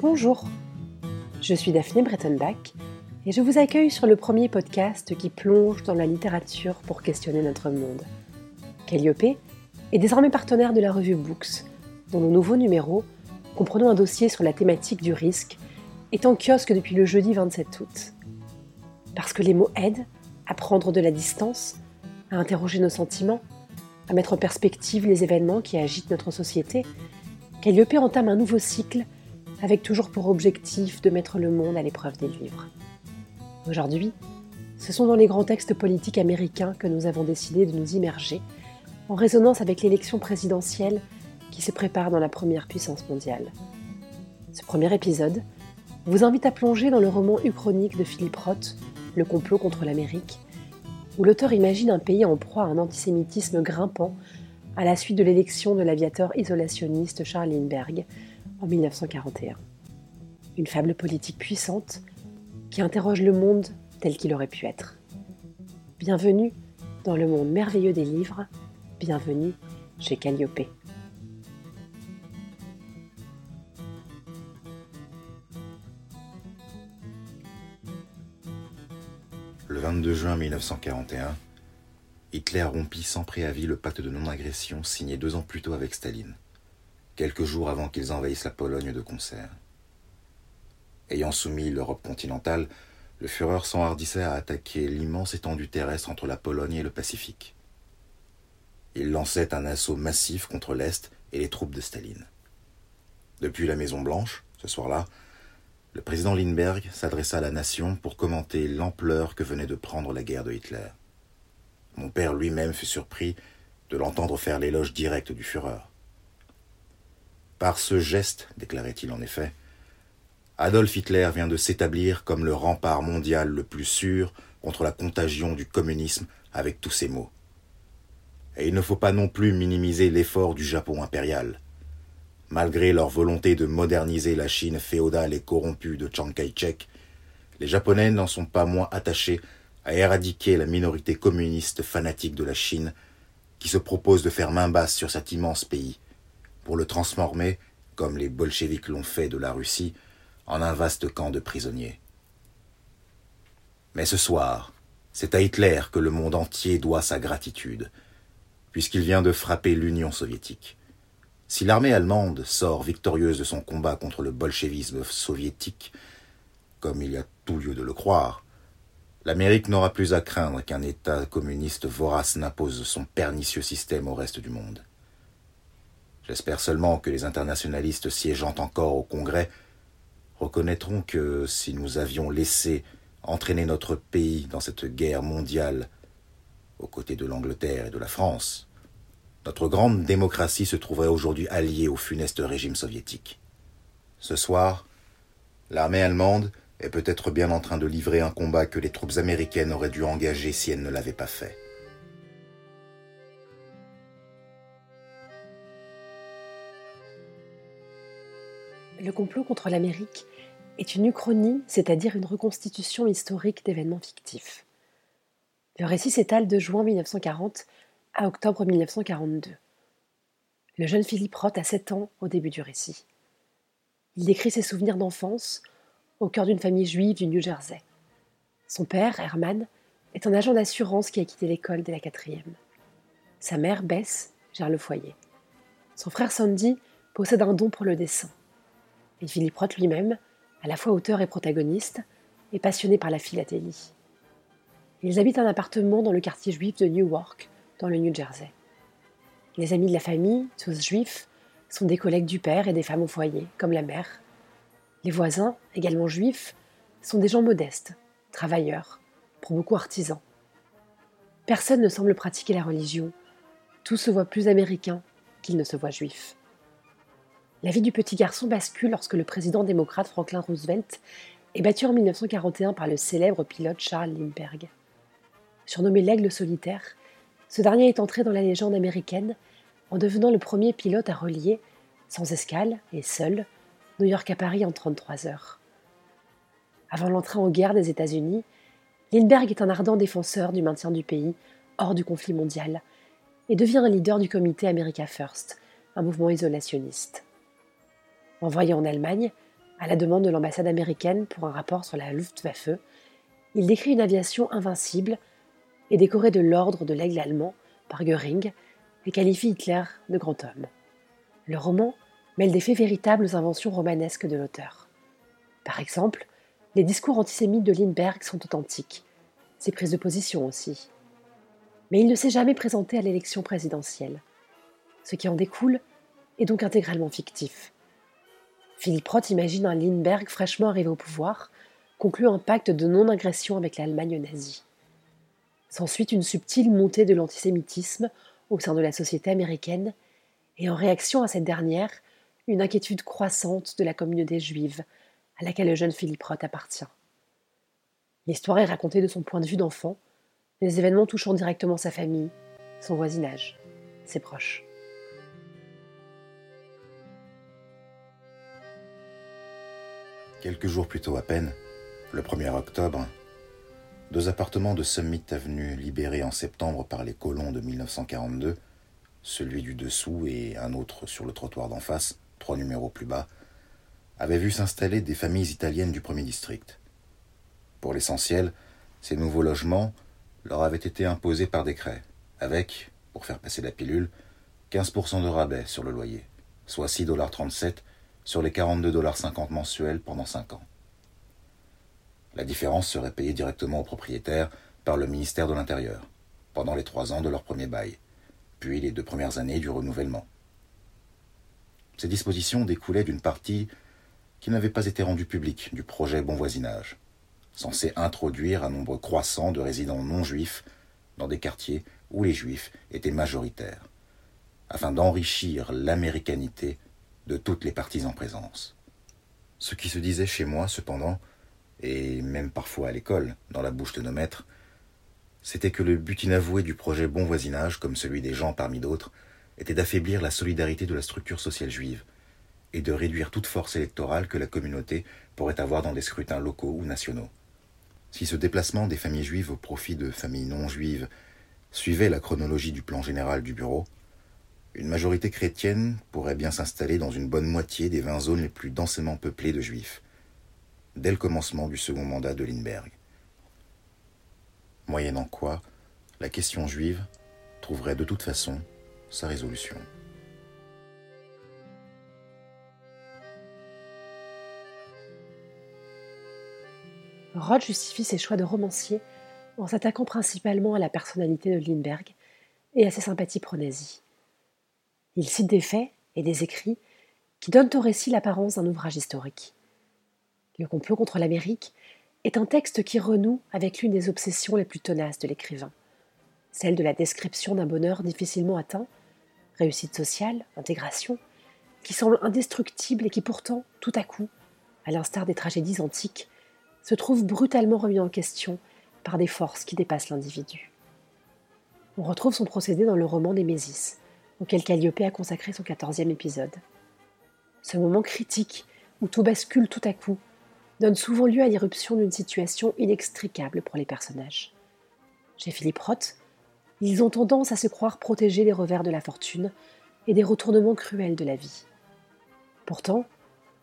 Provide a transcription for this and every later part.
Bonjour, je suis Daphné Brettenbach et je vous accueille sur le premier podcast qui plonge dans la littérature pour questionner notre monde. Calliope est désormais partenaire de la revue Books, dont le nouveau numéro, comprenant un dossier sur la thématique du risque, est en kiosque depuis le jeudi 27 août. Parce que les mots aident à prendre de la distance, à interroger nos sentiments, à mettre en perspective les événements qui agitent notre société, Calliope entame un nouveau cycle avec toujours pour objectif de mettre le monde à l'épreuve des livres. Aujourd'hui, ce sont dans les grands textes politiques américains que nous avons décidé de nous immerger, en résonance avec l'élection présidentielle qui se prépare dans la première puissance mondiale. Ce premier épisode vous invite à plonger dans le roman uchronique de Philippe Roth, Le complot contre l'Amérique, où l'auteur imagine un pays en proie à un antisémitisme grimpant à la suite de l'élection de l'aviateur isolationniste Charles Lindbergh en 1941. Une fable politique puissante qui interroge le monde tel qu'il aurait pu être. Bienvenue dans le monde merveilleux des livres, bienvenue chez Calliope. Le 22 juin 1941, Hitler rompit sans préavis le pacte de non-agression signé deux ans plus tôt avec Staline quelques jours avant qu'ils envahissent la Pologne de concert. Ayant soumis l'Europe continentale, le Führer s'enhardissait à attaquer l'immense étendue terrestre entre la Pologne et le Pacifique. Il lançait un assaut massif contre l'Est et les troupes de Staline. Depuis la Maison Blanche, ce soir-là, le président Lindbergh s'adressa à la nation pour commenter l'ampleur que venait de prendre la guerre de Hitler. Mon père lui-même fut surpris de l'entendre faire l'éloge direct du Führer. Par ce geste, déclarait-il en effet, Adolf Hitler vient de s'établir comme le rempart mondial le plus sûr contre la contagion du communisme avec tous ses maux. Et il ne faut pas non plus minimiser l'effort du Japon impérial. Malgré leur volonté de moderniser la Chine féodale et corrompue de Chiang Kai-shek, les Japonais n'en sont pas moins attachés à éradiquer la minorité communiste fanatique de la Chine qui se propose de faire main basse sur cet immense pays pour le transformer, comme les bolcheviks l'ont fait de la Russie, en un vaste camp de prisonniers. Mais ce soir, c'est à Hitler que le monde entier doit sa gratitude, puisqu'il vient de frapper l'Union soviétique. Si l'armée allemande sort victorieuse de son combat contre le bolchevisme soviétique, comme il y a tout lieu de le croire, l'Amérique n'aura plus à craindre qu'un État communiste vorace n'impose son pernicieux système au reste du monde. J'espère seulement que les internationalistes siégeant encore au Congrès reconnaîtront que si nous avions laissé entraîner notre pays dans cette guerre mondiale aux côtés de l'Angleterre et de la France, notre grande démocratie se trouverait aujourd'hui alliée au funeste régime soviétique. Ce soir, l'armée allemande est peut-être bien en train de livrer un combat que les troupes américaines auraient dû engager si elles ne l'avaient pas fait. Le complot contre l'Amérique est une uchronie, c'est-à-dire une reconstitution historique d'événements fictifs. Le récit s'étale de juin 1940 à octobre 1942. Le jeune Philippe Roth a 7 ans au début du récit. Il décrit ses souvenirs d'enfance au cœur d'une famille juive du New Jersey. Son père, Herman, est un agent d'assurance qui a quitté l'école dès la quatrième. Sa mère, Bess, gère le foyer. Son frère Sandy possède un don pour le dessin. Et Philippe Roth lui-même, à la fois auteur et protagoniste, est passionné par la philatélie. Ils habitent un appartement dans le quartier juif de Newark, dans le New Jersey. Les amis de la famille, tous juifs, sont des collègues du père et des femmes au foyer, comme la mère. Les voisins, également juifs, sont des gens modestes, travailleurs, pour beaucoup artisans. Personne ne semble pratiquer la religion. Tout se voit plus américain qu'il ne se voit juif. La vie du petit garçon bascule lorsque le président démocrate Franklin Roosevelt est battu en 1941 par le célèbre pilote Charles Lindbergh. Surnommé l'aigle solitaire, ce dernier est entré dans la légende américaine en devenant le premier pilote à relier, sans escale et seul, New York à Paris en 33 heures. Avant l'entrée en guerre des États-Unis, Lindbergh est un ardent défenseur du maintien du pays hors du conflit mondial et devient un leader du comité America First, un mouvement isolationniste. Envoyé en Allemagne, À la demande de l'ambassade américaine pour un rapport sur la Luftwaffe, il décrit une aviation invincible et décorée de l'ordre de l'aigle allemand par Göring et qualifie Hitler de grand homme. Le roman mêle des faits véritables aux inventions romanesques de l'auteur. Par exemple, les discours antisémites de Lindbergh sont authentiques, ses prises de position aussi. Mais il ne s'est jamais présenté à l'élection présidentielle. Ce qui en découle est donc intégralement fictif. Philippe Roth imagine un Lindbergh fraîchement arrivé au pouvoir, conclut un pacte de non-agression avec l'Allemagne nazie. S'ensuit une subtile montée de l'antisémitisme au sein de la société américaine, et en réaction à cette dernière, une inquiétude croissante de la communauté juive, à laquelle le jeune Philippe Roth appartient. L'histoire est racontée de son point de vue d'enfant, les événements touchant directement sa famille, son voisinage, ses proches. Quelques jours plus tôt à peine, le 1er octobre, deux appartements de Summit Avenue libérés en septembre par les colons de 1942, celui du dessous et un autre sur le trottoir d'en face, trois numéros plus bas, avaient vu s'installer des familles italiennes du premier district. Pour l'essentiel, ces nouveaux logements leur avaient été imposés par décret, avec, pour faire passer la pilule, 15% de rabais sur le loyer, soit 6,37$ sur les 42,50$ mensuels pendant 5 ans. La différence serait payée directement aux propriétaires par le ministère de l'Intérieur, pendant les trois ans de leur premier bail, puis les deux premières années du renouvellement. Ces dispositions découlaient d'une partie qui n'avait pas été rendue publique du projet Bon Voisinage, censé introduire un nombre croissant de résidents non juifs dans des quartiers où les juifs étaient majoritaires, afin d'enrichir l'américanité de toutes les parties en présence. Ce qui se disait chez moi, cependant, et même parfois à l'école, dans la bouche de nos maîtres, c'était que le but inavoué du projet Bon Voisinage, comme celui des gens parmi d'autres, était d'affaiblir la solidarité de la structure sociale juive et de réduire toute force électorale que la communauté pourrait avoir dans des scrutins locaux ou nationaux. Si ce déplacement des familles juives au profit de familles non juives suivait la chronologie du plan général du bureau, une majorité chrétienne pourrait bien s'installer dans une bonne moitié des vingt zones les plus densément peuplées de juifs, dès le commencement du second mandat de Lindbergh. Moyennant quoi, la question juive trouverait de toute façon sa résolution. Roth justifie ses choix de romancier en s'attaquant principalement à la personnalité de Lindbergh et à ses sympathies pro-nazis. Il cite des faits et des écrits qui donnent au récit l'apparence d'un ouvrage historique. Le complot contre l'Amérique est un texte qui renoue avec l'une des obsessions les plus tenaces de l'écrivain, celle de la description d'un bonheur difficilement atteint, réussite sociale, intégration, qui semble indestructible et qui pourtant, tout à coup, à l'instar des tragédies antiques, se trouve brutalement remis en question par des forces qui dépassent l'individu. On retrouve son procédé dans le roman Némésis, auquel Calliope a consacré son quatorzième épisode. Ce moment critique où tout bascule tout à coup donne souvent lieu à l'irruption d'une situation inextricable pour les personnages. Chez Philippe Roth, ils ont tendance à se croire protégés des revers de la fortune et des retournements cruels de la vie. Pourtant,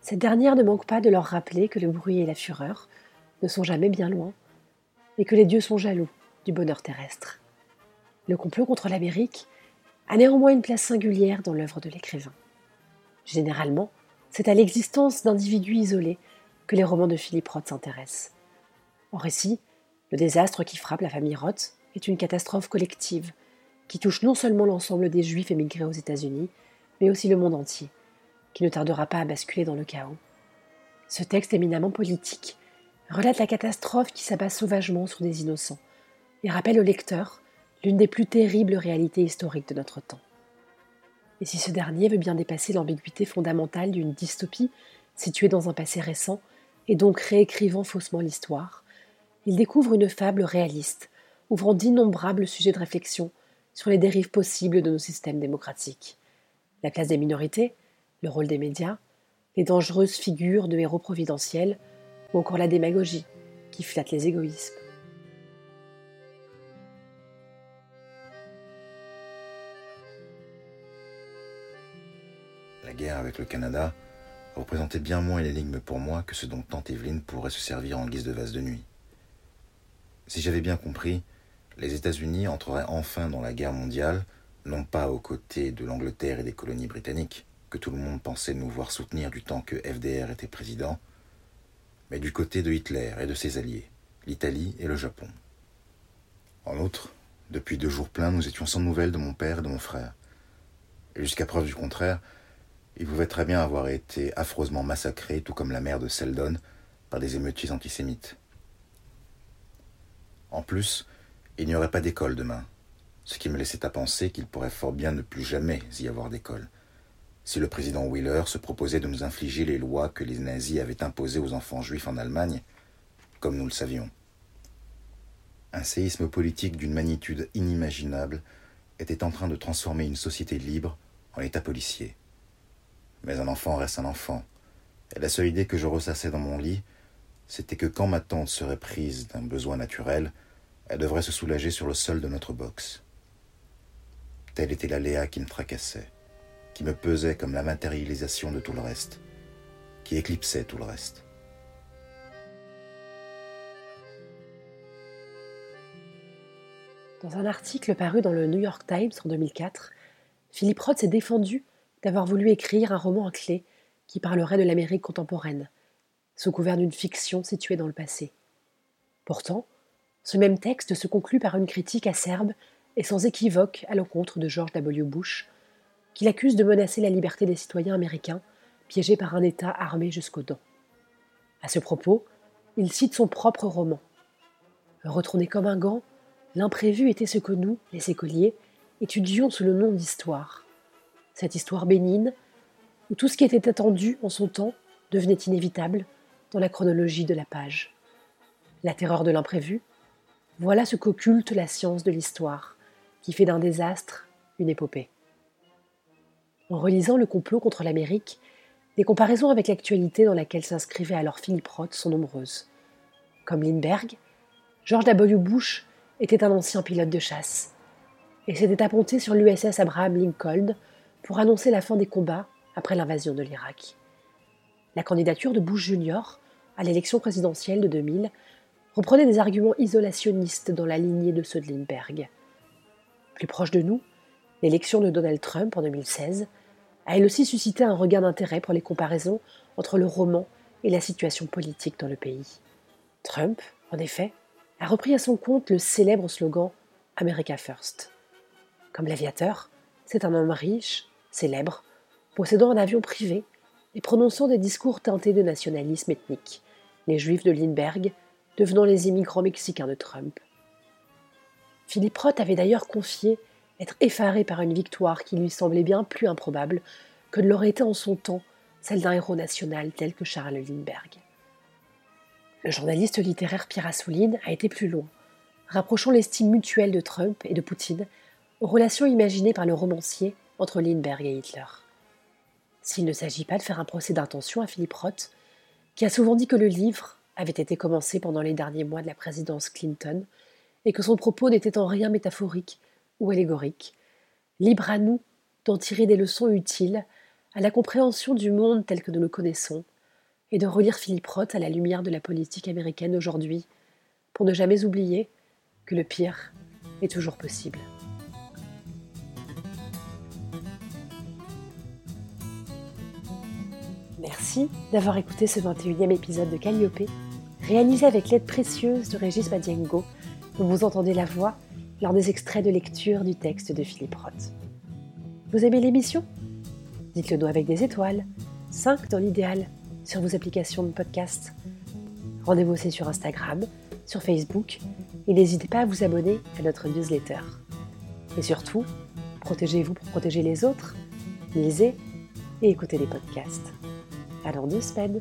cette dernière ne manque pas de leur rappeler que le bruit et la fureur ne sont jamais bien loin et que les dieux sont jaloux du bonheur terrestre. Le complot contre l'Amérique a néanmoins une place singulière dans l'œuvre de l'écrivain. Généralement, c'est à l'existence d'individus isolés que les romans de Philippe Roth s'intéressent. En récit, le désastre qui frappe la famille Roth est une catastrophe collective qui touche non seulement l'ensemble des Juifs émigrés aux États-Unis, mais aussi le monde entier, qui ne tardera pas à basculer dans le chaos. Ce texte éminemment politique relate la catastrophe qui s'abat sauvagement sur des innocents et rappelle au lecteur l'une des plus terribles réalités historiques de notre temps. Et si ce dernier veut bien dépasser l'ambiguïté fondamentale d'une dystopie située dans un passé récent, et donc réécrivant faussement l'histoire, il découvre une fable réaliste, ouvrant d'innombrables sujets de réflexion sur les dérives possibles de nos systèmes démocratiques. La place des minorités, le rôle des médias, les dangereuses figures de héros providentiels, ou encore la démagogie qui flatte les égoïsmes. Avec le Canada représentait bien moins une énigme pour moi que ce dont tante Evelyne pourrait se servir en guise de vase de nuit. Si j'avais bien compris, les États-Unis entreraient enfin dans la guerre mondiale, non pas aux côtés de l'Angleterre et des colonies britanniques, que tout le monde pensait nous voir soutenir du temps que FDR était président, mais du côté de Hitler et de ses alliés, l'Italie et le Japon. En outre, depuis deux jours pleins, nous étions sans nouvelles de mon père et de mon frère. Jusqu'à preuve du contraire, il pouvait très bien avoir été affreusement massacré, tout comme la mère de Seldon, par des émeutiers antisémites. En plus, il n'y aurait pas d'école demain, ce qui me laissait à penser qu'il pourrait fort bien ne plus jamais y avoir d'école, si le président Wheeler se proposait de nous infliger les lois que les nazis avaient imposées aux enfants juifs en Allemagne, comme nous le savions. Un séisme politique d'une magnitude inimaginable était en train de transformer une société libre en état policier. Mais un enfant reste un enfant, et la seule idée que je ressassais dans mon lit, c'était que quand ma tante serait prise d'un besoin naturel, elle devrait se soulager sur le sol de notre box. Telle était la Léa qui me tracassait, qui me pesait comme la matérialisation de tout le reste, qui éclipsait tout le reste. Dans un article paru dans le New York Times en 2004, Philippe Roth s'est défendu d'avoir voulu écrire un roman à clé qui parlerait de l'Amérique contemporaine, sous couvert d'une fiction située dans le passé. Pourtant, ce même texte se conclut par une critique acerbe et sans équivoque à l'encontre de George W. Bush, qui l'accuse de menacer la liberté des citoyens américains piégés par un État armé jusqu'aux dents. À ce propos, il cite son propre roman. Retourné comme un gant, L'imprévu était ce que nous, les écoliers, étudions sous le nom d'histoire. Cette histoire bénigne, où tout ce qui était attendu en son temps devenait inévitable dans la chronologie de la page. La terreur de l'imprévu, voilà ce qu'occulte la science de l'histoire, qui fait d'un désastre une épopée. En relisant le complot contre l'Amérique, les comparaisons avec l'actualité dans laquelle s'inscrivait alors Philippe Roth sont nombreuses. Comme Lindbergh, George W. Bush était un ancien pilote de chasse et s'était apponté sur l'USS Abraham Lincoln pour annoncer la fin des combats après l'invasion de l'Irak. La candidature de Bush Jr. à l'élection présidentielle de 2000 reprenait des arguments isolationnistes dans la lignée de ceux de Lindbergh. Plus proche de nous, l'élection de Donald Trump en 2016 a elle aussi suscité un regain d'intérêt pour les comparaisons entre le roman et la situation politique dans le pays. Trump, en effet, a repris à son compte le célèbre slogan America First. Comme l'aviateur, c'est un homme riche, célèbre, possédant un avion privé et prononçant des discours teintés de nationalisme ethnique, les juifs de Lindbergh devenant les immigrants mexicains de Trump. Philippe Roth avait d'ailleurs confié être effaré par une victoire qui lui semblait bien plus improbable que ne l'aurait été en son temps celle d'un héros national tel que Charles Lindbergh. Le journaliste littéraire Pierre Assouline a été plus loin, rapprochant l'estime mutuelle de Trump et de Poutine aux relations imaginées par le romancier entre Lindbergh et Hitler. S'il ne s'agit pas de faire un procès d'intention à Philippe Roth, qui a souvent dit que le livre avait été commencé pendant les derniers mois de la présidence Clinton et que son propos n'était en rien métaphorique ou allégorique, libre à nous d'en tirer des leçons utiles à la compréhension du monde tel que nous le connaissons et de relire Philippe Roth à la lumière de la politique américaine aujourd'hui, pour ne jamais oublier que le pire est toujours possible. Merci d'avoir écouté ce 21e épisode de Calliope, réalisé avec l'aide précieuse de Régis Madiengo, dont vous entendez la voix lors des extraits de lecture du texte de Philippe Roth. Vous aimez l'émission? Dites-le nous avec des étoiles, 5 dans l'idéal, sur vos applications de podcast. Rendez-vous aussi sur Instagram, sur Facebook et n'hésitez pas à vous abonner à notre newsletter. Et surtout, protégez-vous pour protéger les autres, lisez et écoutez les podcasts. Alors deux semaines